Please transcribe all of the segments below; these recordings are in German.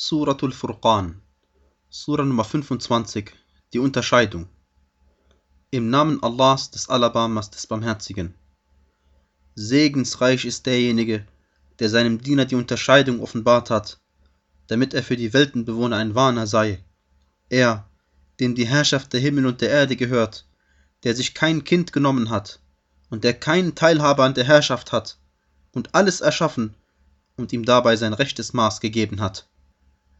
Suratul Furqan, Sura Nummer 25, die Unterscheidung. Im Namen Allahs, des Alabamas, des Barmherzigen. Segensreich ist derjenige, der seinem Diener die Unterscheidung offenbart hat, damit er für die Weltenbewohner ein Warner sei. Er, dem die Herrschaft der Himmel und der Erde gehört, der sich kein Kind genommen hat und der keinen Teilhaber an der Herrschaft hat und alles erschaffen und ihm dabei sein rechtes Maß gegeben hat.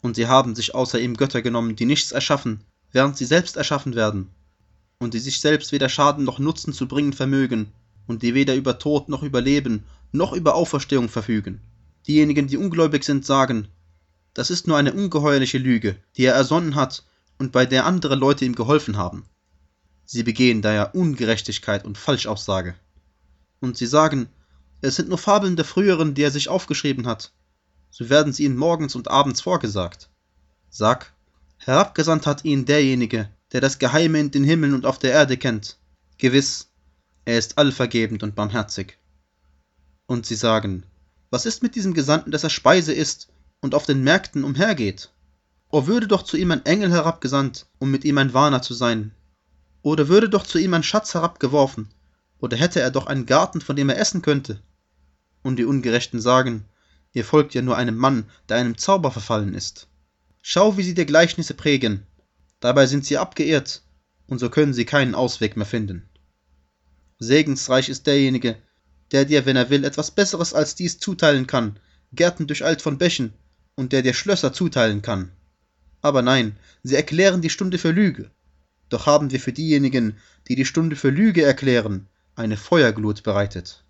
Und sie haben sich außer ihm Götter genommen, die nichts erschaffen, während sie selbst erschaffen werden, und die sich selbst weder Schaden noch Nutzen zu bringen vermögen, und die weder über Tod noch über Leben noch über Auferstehung verfügen. Diejenigen, die ungläubig sind, sagen, das ist nur eine ungeheuerliche Lüge, die er ersonnen hat und bei der andere Leute ihm geholfen haben. Sie begehen daher Ungerechtigkeit und Falschaussage. Und sie sagen, es sind nur Fabeln der früheren, die er sich aufgeschrieben hat. So werden sie ihnen morgens und abends vorgesagt. Sag, herabgesandt hat ihn derjenige, der das Geheime in den Himmeln und auf der Erde kennt. Gewiss, er ist allvergebend und barmherzig. Und sie sagen, was ist mit diesem Gesandten, dass er Speise isst und auf den Märkten umhergeht? O würde doch zu ihm ein Engel herabgesandt, um mit ihm ein Warner zu sein. Oder würde doch zu ihm ein Schatz herabgeworfen, oder hätte er doch einen Garten, von dem er essen könnte. Und die Ungerechten sagen, ihr folgt ja nur einem Mann, der einem Zauber verfallen ist. Schau, wie sie dir Gleichnisse prägen. Dabei sind sie abgeirrt, und so können sie keinen Ausweg mehr finden. Segensreich ist derjenige, der dir, wenn er will, etwas Besseres als dies zuteilen kann, Gärten durcheilt von Bächen, und der dir Schlösser zuteilen kann. Aber nein, sie erklären die Stunde für Lüge. Doch haben wir für diejenigen, die die Stunde für Lüge erklären, eine Feuerglut bereitet.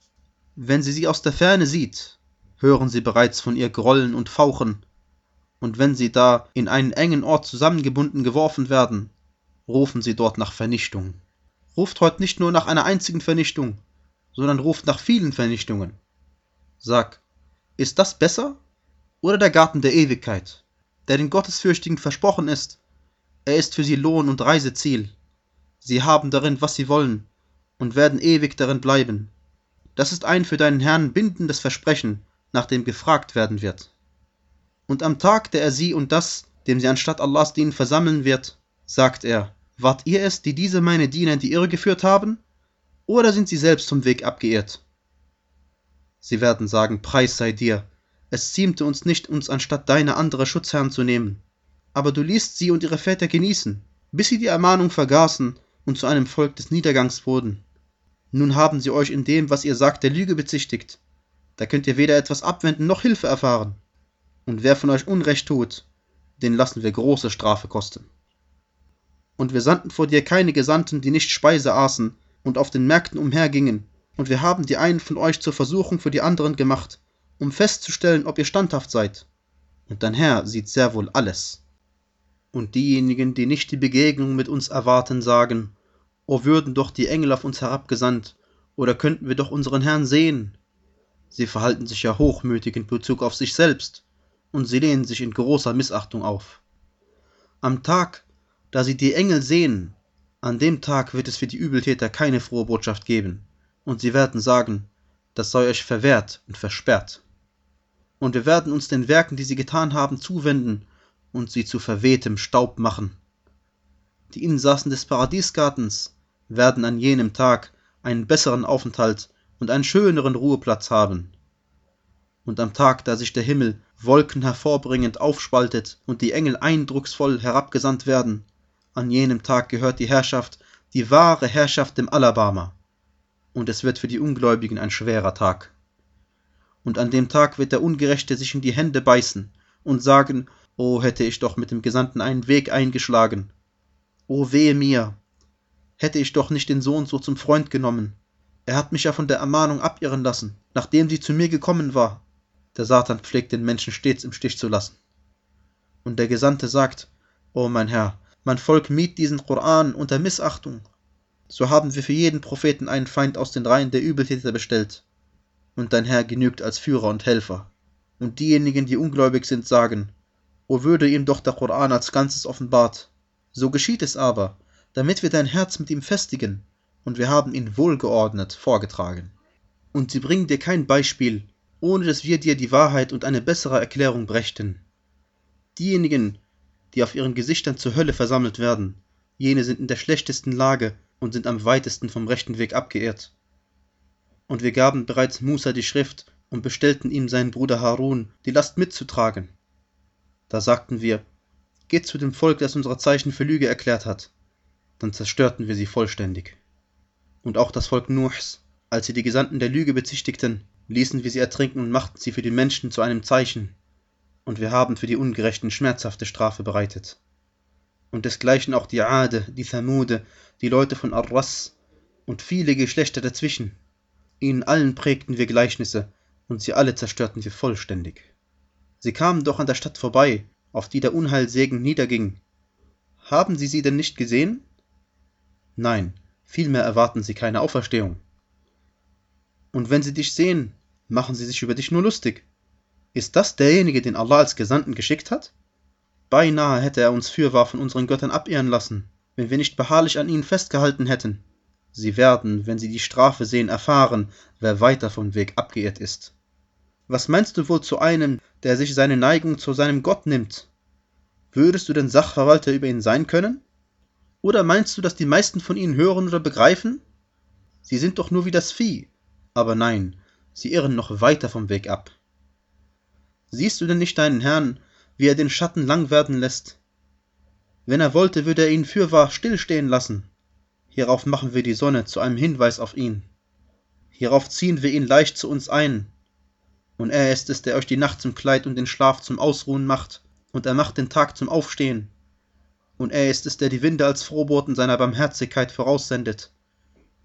Wenn sie sie aus der Ferne sieht, hören sie bereits von ihr Grollen und Fauchen, und wenn sie da in einen engen Ort zusammengebunden geworfen werden, rufen sie dort nach Vernichtung. Ruft heute nicht nur nach einer einzigen Vernichtung, sondern ruft nach vielen Vernichtungen. Sag, ist das besser oder der Garten der Ewigkeit, der den Gottesfürchtigen versprochen ist? Er ist für sie Lohn und Reiseziel. Sie haben darin, was sie wollen, und werden ewig darin bleiben. Das ist ein für deinen Herrn bindendes Versprechen, nach dem gefragt werden wird. Und am Tag, der er sie und das, dem sie anstatt Allahs dienen, versammeln wird, sagt er, wart ihr es, die diese meine Diener in die Irre geführt haben? Oder sind sie selbst vom Weg abgeirrt? Sie werden sagen, Preis sei dir, es ziemte uns nicht, uns anstatt deiner andere Schutzherren zu nehmen. Aber du ließt sie und ihre Väter genießen, bis sie die Ermahnung vergaßen und zu einem Volk des Niedergangs wurden. Nun haben sie euch in dem, was ihr sagt, der Lüge bezichtigt. Da könnt ihr weder etwas abwenden noch Hilfe erfahren. Und wer von euch Unrecht tut, den lassen wir große Strafe kosten. Und wir sandten vor dir keine Gesandten, die nicht Speise aßen und auf den Märkten umhergingen, und wir haben die einen von euch zur Versuchung für die anderen gemacht, um festzustellen, ob ihr standhaft seid. Und dein Herr sieht sehr wohl alles. Und diejenigen, die nicht die Begegnung mit uns erwarten, sagen, O würden doch die Engel auf uns herabgesandt, oder könnten wir doch unseren Herrn sehen. Sie verhalten sich ja hochmütig in Bezug auf sich selbst, und sie lehnen sich in großer Missachtung auf. Am Tag, da sie die Engel sehen, an dem Tag wird es für die Übeltäter keine frohe Botschaft geben, und sie werden sagen, das sei euch verwehrt und versperrt. Und wir werden uns den Werken, die sie getan haben, zuwenden und sie zu verwehtem Staub machen. Die Insassen des Paradiesgartens werden an jenem Tag einen besseren Aufenthalt und einen schöneren Ruheplatz haben. Und am Tag, da sich der Himmel Wolken hervorbringend aufspaltet und die Engel eindrucksvoll herabgesandt werden, an jenem Tag gehört die Herrschaft, die wahre Herrschaft dem Alabama. Und es wird für die Ungläubigen ein schwerer Tag. Und an dem Tag wird der Ungerechte sich in die Hände beißen und sagen, O hätte ich doch mit dem Gesandten einen Weg eingeschlagen. O wehe mir, hätte ich doch nicht den Sohn so zum Freund genommen. Er hat mich ja von der Ermahnung abirren lassen, nachdem sie zu mir gekommen war. Der Satan pflegt den Menschen stets im Stich zu lassen. Und der Gesandte sagt, O mein Herr, mein Volk mied diesen Koran unter Missachtung. So haben wir für jeden Propheten einen Feind aus den Reihen der Übeltäter bestellt. Und dein Herr genügt als Führer und Helfer. Und diejenigen, die ungläubig sind, sagen, O würde ihm doch der Koran als Ganzes offenbart. So geschieht es aber, damit wir dein Herz mit ihm festigen, und wir haben ihn wohlgeordnet vorgetragen. Und sie bringen dir kein Beispiel, ohne dass wir dir die Wahrheit und eine bessere Erklärung brächten. Diejenigen, die auf ihren Gesichtern zur Hölle versammelt werden, jene sind in der schlechtesten Lage und sind am weitesten vom rechten Weg abgeirrt. Und wir gaben bereits Musa die Schrift und bestellten ihm seinen Bruder Harun, die Last mitzutragen. Da sagten wir, geht zu dem Volk, das unsere Zeichen für Lüge erklärt hat. Dann zerstörten wir sie vollständig. Und auch das Volk Nuhs, als sie die Gesandten der Lüge bezichtigten, ließen wir sie ertrinken und machten sie für die Menschen zu einem Zeichen. Und wir haben für die Ungerechten schmerzhafte Strafe bereitet. Und desgleichen auch die Ade, die Thamude, die Leute von Arras und viele Geschlechter dazwischen. Ihnen allen prägten wir Gleichnisse, und sie alle zerstörten wir vollständig. Sie kamen doch an der Stadt vorbei, auf die der Unheilsegen niederging. Haben Sie sie denn nicht gesehen? Nein, vielmehr erwarten sie keine Auferstehung. Und wenn sie dich sehen, machen sie sich über dich nur lustig. Ist das derjenige, den Allah als Gesandten geschickt hat? Beinahe hätte er uns fürwahr von unseren Göttern abirren lassen, wenn wir nicht beharrlich an ihnen festgehalten hätten. Sie werden, wenn sie die Strafe sehen, erfahren, wer weiter vom Weg abgeirrt ist. Was meinst du wohl zu einem, der sich seine Neigung zu seinem Gott nimmt? Würdest du denn Sachverwalter über ihn sein können? Oder meinst du, dass die meisten von ihnen hören oder begreifen? Sie sind doch nur wie das Vieh. Aber nein, sie irren noch weiter vom Weg ab. Siehst du denn nicht deinen Herrn, wie er den Schatten lang werden lässt? Wenn er wollte, würde er ihn fürwahr stillstehen lassen. Hierauf machen wir die Sonne zu einem Hinweis auf ihn. Hierauf ziehen wir ihn leicht zu uns ein, und er ist es, der euch die Nacht zum Kleid und den Schlaf zum Ausruhen macht, und er macht den Tag zum Aufstehen. Und er ist es, der die Winde als Frohboten seiner Barmherzigkeit voraussendet.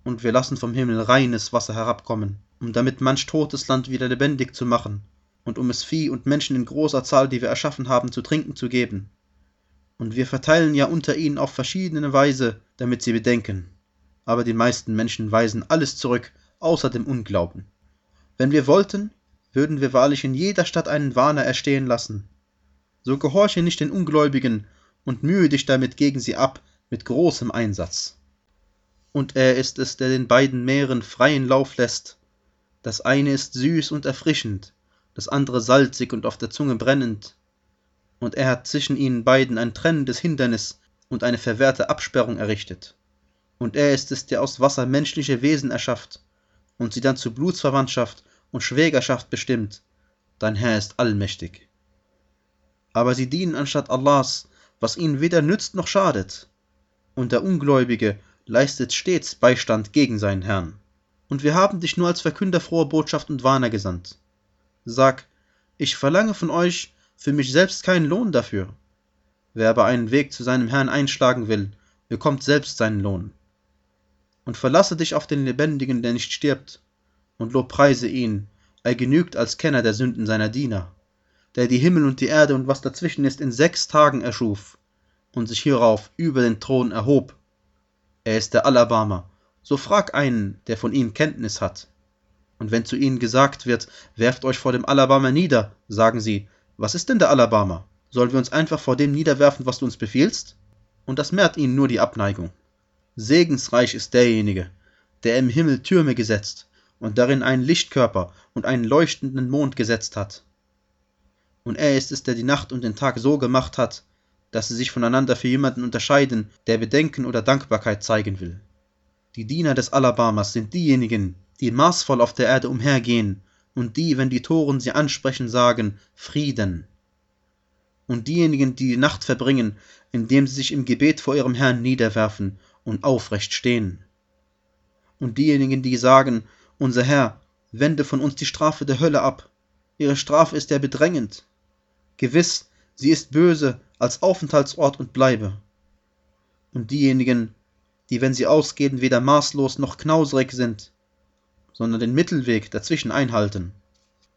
Und wir lassen vom Himmel reines Wasser herabkommen, um damit manch totes Land wieder lebendig zu machen, und um es Vieh und Menschen in großer Zahl, die wir erschaffen haben, zu trinken zu geben. Und wir verteilen ja unter ihnen auf verschiedene Weise, damit sie bedenken. Aber die meisten Menschen weisen alles zurück, außer dem Unglauben. Wenn wir wollten, würden wir wahrlich in jeder Stadt einen Warner erstehen lassen. So gehorche nicht den Ungläubigen und mühe dich damit gegen sie ab mit großem Einsatz. Und er ist es, der den beiden Meeren freien Lauf lässt. Das eine ist süß und erfrischend, das andere salzig und auf der Zunge brennend. Und er hat zwischen ihnen beiden ein trennendes Hindernis und eine verwehrte Absperrung errichtet. Und er ist es, der aus Wasser menschliche Wesen erschafft und sie dann zu Blutsverwandtschaft und Schwägerschaft bestimmt, dein Herr ist allmächtig. Aber sie dienen anstatt Allahs, was ihnen weder nützt noch schadet, und der Ungläubige leistet stets Beistand gegen seinen Herrn. Und wir haben dich nur als Verkünder froher Botschaft und Warner gesandt. Sag, ich verlange von euch für mich selbst keinen Lohn dafür. Wer aber einen Weg zu seinem Herrn einschlagen will, bekommt selbst seinen Lohn. Und verlasse dich auf den Lebendigen, der nicht stirbt, und lobpreise ihn, er genügt als Kenner der Sünden seiner Diener, der die Himmel und die Erde und was dazwischen ist in sechs Tagen erschuf und sich hierauf über den Thron erhob. Er ist der Allerbarmer, so frag einen, der von ihm Kenntnis hat. Und wenn zu ihnen gesagt wird, werft euch vor dem Allerbarmer nieder, sagen sie, was ist denn der Allerbarmer? Sollen wir uns einfach vor dem niederwerfen, was du uns befiehlst? Und das mehrt ihnen nur die Abneigung. Segensreich ist derjenige, der im Himmel Türme gesetzt und darin einen Lichtkörper und einen leuchtenden Mond gesetzt hat. Und er ist es, der die Nacht und den Tag so gemacht hat, dass sie sich voneinander für jemanden unterscheiden, der Bedenken oder Dankbarkeit zeigen will. Die Diener des Alabamas sind diejenigen, die maßvoll auf der Erde umhergehen und die, wenn die Toren sie ansprechen, sagen Frieden. Und diejenigen, die die Nacht verbringen, indem sie sich im Gebet vor ihrem Herrn niederwerfen und aufrecht stehen. Und diejenigen, die sagen, unser Herr, wende von uns die Strafe der Hölle ab. Ihre Strafe ist ja bedrängend. Gewiss, sie ist böse als Aufenthaltsort und Bleibe. Und diejenigen, die, wenn sie ausgehen, weder maßlos noch knauserig sind, sondern den Mittelweg dazwischen einhalten.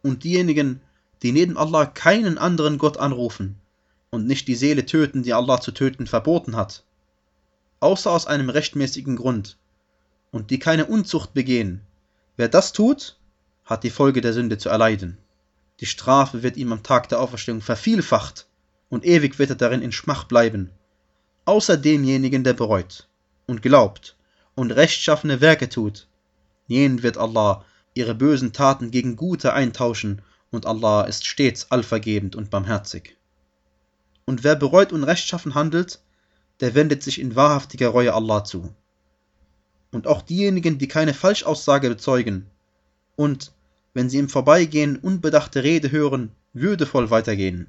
Und diejenigen, die neben Allah keinen anderen Gott anrufen und nicht die Seele töten, die Allah zu töten verboten hat, außer aus einem rechtmäßigen Grund, und die keine Unzucht begehen, Wer das tut, hat die Folge der Sünde zu erleiden. Die Strafe wird ihm am Tag der Auferstehung vervielfacht und ewig wird er darin in Schmach bleiben, außer demjenigen, der bereut und glaubt und rechtschaffene Werke tut. Jenen wird Allah ihre bösen Taten gegen gute eintauschen und Allah ist stets allvergebend und barmherzig. Und wer bereut und rechtschaffen handelt, der wendet sich in wahrhaftiger Reue Allah zu. Und auch diejenigen, die keine Falschaussage bezeugen und, wenn sie im Vorbeigehen unbedachte Rede hören, würdevoll weitergehen.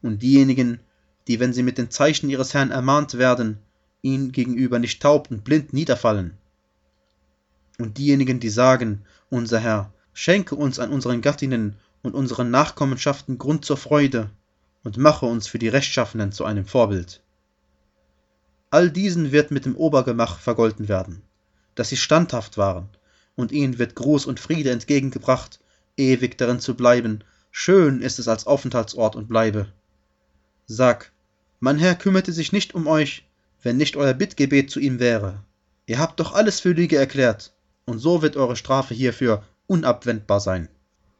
Und diejenigen, die, wenn sie mit den Zeichen ihres Herrn ermahnt werden, ihm gegenüber nicht taub und blind niederfallen. Und diejenigen, die sagen, unser Herr, schenke uns an unseren Gattinnen und unseren Nachkommenschaften Grund zur Freude und mache uns für die Rechtschaffenen zu einem Vorbild. All diesen wird mit dem Obergemach vergolten werden, dass sie standhaft waren, und ihnen wird Gruß und Friede entgegengebracht, ewig darin zu bleiben, schön ist es als Aufenthaltsort und Bleibe. Sag, mein Herr kümmerte sich nicht um euch, wenn nicht euer Bittgebet zu ihm wäre. Ihr habt doch alles für Lüge erklärt, und so wird eure Strafe hierfür unabwendbar sein.